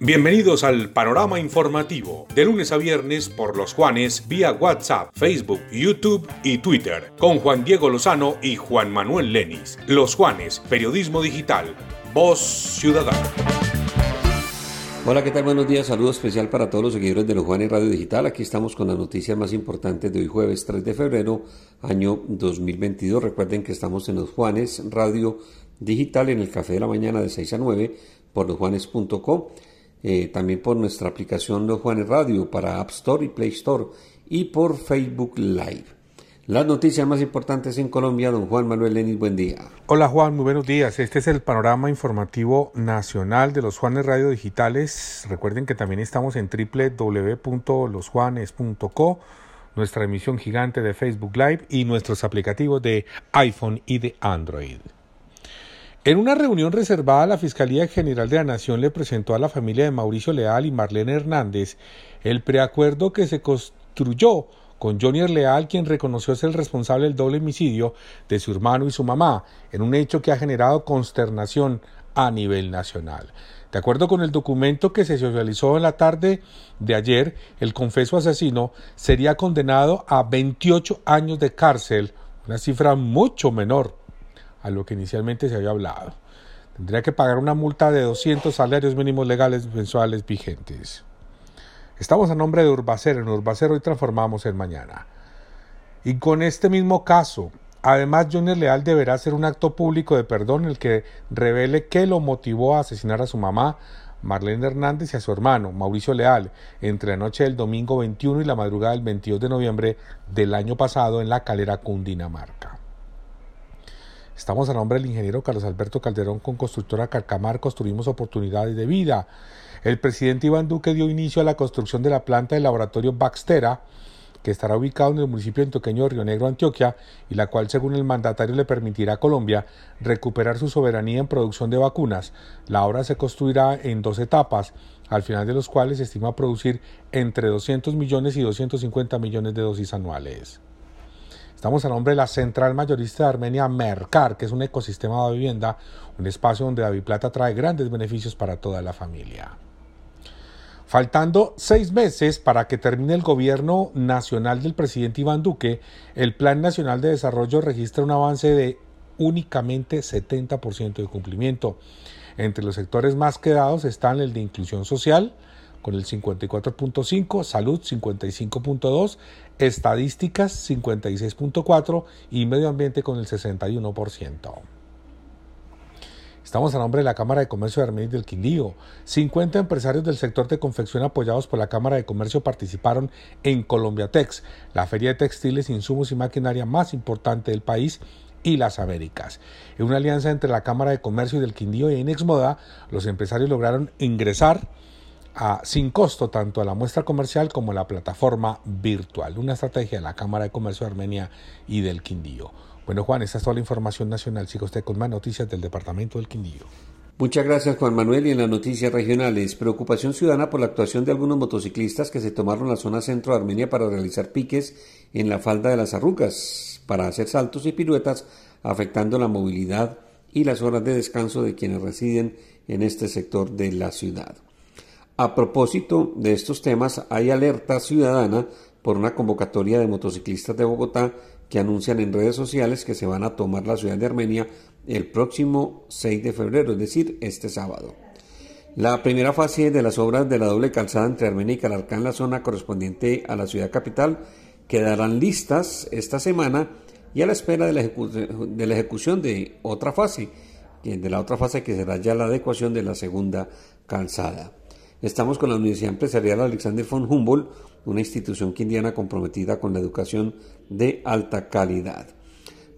Bienvenidos al panorama informativo, de lunes a viernes por los Juanes vía WhatsApp, Facebook, YouTube y Twitter, con Juan Diego Lozano y Juan Manuel Lenis. Los Juanes, periodismo digital, voz ciudadana. Hola, ¿qué tal? Buenos días. Saludo especial para todos los seguidores de los Juanes Radio Digital. Aquí estamos con las noticias más importantes de hoy jueves 3 de febrero, año 2022. Recuerden que estamos en los Juanes Radio Digital en el Café de la Mañana de 6 a 9 por losjuanes.com eh, también por nuestra aplicación Los Juanes Radio para App Store y Play Store y por Facebook Live. Las noticias más importantes en Colombia, don Juan Manuel Lenis, buen día. Hola Juan, muy buenos días. Este es el panorama informativo nacional de los Juanes Radio Digitales. Recuerden que también estamos en www.losjuanes.co, nuestra emisión gigante de Facebook Live y nuestros aplicativos de iPhone y de Android. En una reunión reservada, la Fiscalía General de la Nación le presentó a la familia de Mauricio Leal y Marlene Hernández el preacuerdo que se construyó con Johnny Leal, quien reconoció ser el responsable del doble homicidio de su hermano y su mamá, en un hecho que ha generado consternación a nivel nacional. De acuerdo con el documento que se socializó en la tarde de ayer, el confeso asesino sería condenado a 28 años de cárcel, una cifra mucho menor a lo que inicialmente se había hablado. Tendría que pagar una multa de 200 salarios mínimos legales mensuales vigentes. Estamos a nombre de Urbacero. En Urbacero hoy transformamos el mañana. Y con este mismo caso, además Junior Leal deberá hacer un acto público de perdón en el que revele qué lo motivó a asesinar a su mamá, Marlene Hernández, y a su hermano, Mauricio Leal, entre la noche del domingo 21 y la madrugada del 22 de noviembre del año pasado en la calera Cundinamarca. Estamos a nombre del ingeniero Carlos Alberto Calderón con Constructora Carcamar, construimos oportunidades de vida. El presidente Iván Duque dio inicio a la construcción de la planta del laboratorio Baxtera, que estará ubicado en el municipio de Toqueño Río Negro, Antioquia, y la cual, según el mandatario, le permitirá a Colombia recuperar su soberanía en producción de vacunas. La obra se construirá en dos etapas, al final de los cuales se estima producir entre 200 millones y 250 millones de dosis anuales. Estamos a nombre de la central mayorista de Armenia, Mercar, que es un ecosistema de vivienda, un espacio donde David Plata trae grandes beneficios para toda la familia. Faltando seis meses para que termine el gobierno nacional del presidente Iván Duque, el Plan Nacional de Desarrollo registra un avance de únicamente 70% de cumplimiento. Entre los sectores más quedados están el de inclusión social, con el 54.5, salud 55.2, estadísticas 56.4 y medio ambiente con el 61%. Estamos a nombre de la Cámara de Comercio de Armenia del Quindío. 50 empresarios del sector de confección apoyados por la Cámara de Comercio participaron en Colombiatex, la feria de textiles, insumos y maquinaria más importante del país y las Américas. En una alianza entre la Cámara de Comercio del Quindío y Inexmoda, los empresarios lograron ingresar sin costo tanto a la muestra comercial como a la plataforma virtual. Una estrategia de la Cámara de Comercio de Armenia y del Quindío. Bueno, Juan, esta es toda la información nacional. Siga usted con más noticias del Departamento del Quindío. Muchas gracias, Juan Manuel. Y en las noticias regionales, preocupación ciudadana por la actuación de algunos motociclistas que se tomaron la zona centro de Armenia para realizar piques en la falda de las arrugas, para hacer saltos y piruetas, afectando la movilidad y las horas de descanso de quienes residen en este sector de la ciudad. A propósito de estos temas, hay alerta ciudadana por una convocatoria de motociclistas de Bogotá que anuncian en redes sociales que se van a tomar la ciudad de Armenia el próximo 6 de febrero, es decir, este sábado. La primera fase de las obras de la doble calzada entre Armenia y Calarcá en la zona correspondiente a la ciudad capital quedarán listas esta semana y a la espera de la, de la ejecución de otra fase, de la otra fase que será ya la adecuación de la segunda calzada. Estamos con la Universidad Empresarial Alexander von Humboldt, una institución quindiana comprometida con la educación de alta calidad.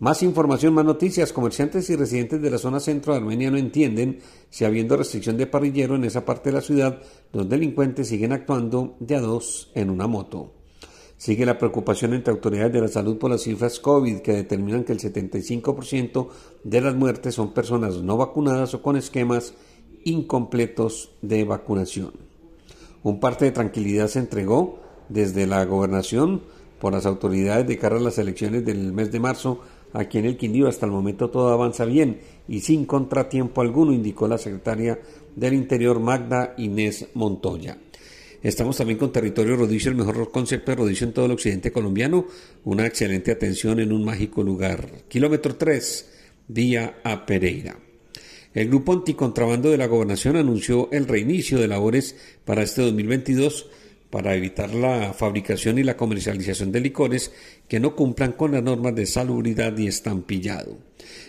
Más información, más noticias. Comerciantes y residentes de la zona centro de Armenia no entienden si habiendo restricción de parrillero en esa parte de la ciudad, los delincuentes siguen actuando de a dos en una moto. Sigue la preocupación entre autoridades de la salud por las cifras COVID que determinan que el 75% de las muertes son personas no vacunadas o con esquemas incompletos de vacunación. Un parte de tranquilidad se entregó desde la gobernación por las autoridades de cara a las elecciones del mes de marzo Aquí en el Quindío hasta el momento todo avanza bien y sin contratiempo alguno, indicó la secretaria del Interior Magda Inés Montoya. Estamos también con Territorio Rodicio, el mejor concepto de rodicio en todo el occidente colombiano. Una excelente atención en un mágico lugar. Kilómetro 3, día a Pereira. El Grupo Anticontrabando de la Gobernación anunció el reinicio de labores para este 2022 para evitar la fabricación y la comercialización de licores que no cumplan con las normas de salubridad y estampillado.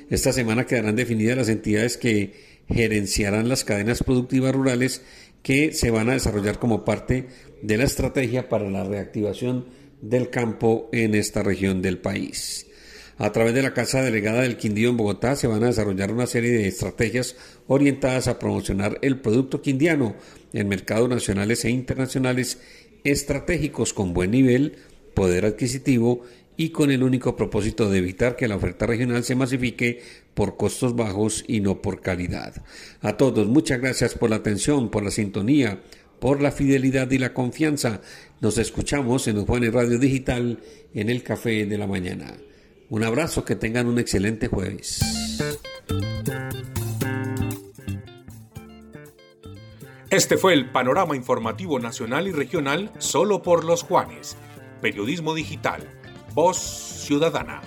Esta semana quedarán definidas las entidades que gerenciarán las cadenas productivas rurales que se van a desarrollar como parte de la estrategia para la reactivación del campo en esta región del país. A través de la Casa Delegada del Quindío en Bogotá se van a desarrollar una serie de estrategias orientadas a promocionar el producto quindiano en mercados nacionales e internacionales estratégicos con buen nivel, poder adquisitivo y con el único propósito de evitar que la oferta regional se masifique por costos bajos y no por calidad. A todos, muchas gracias por la atención, por la sintonía, por la fidelidad y la confianza. Nos escuchamos en Juanes Radio Digital en el Café de la Mañana. Un abrazo, que tengan un excelente jueves. Este fue el panorama informativo nacional y regional solo por los Juanes. Periodismo digital. Voz Ciudadana.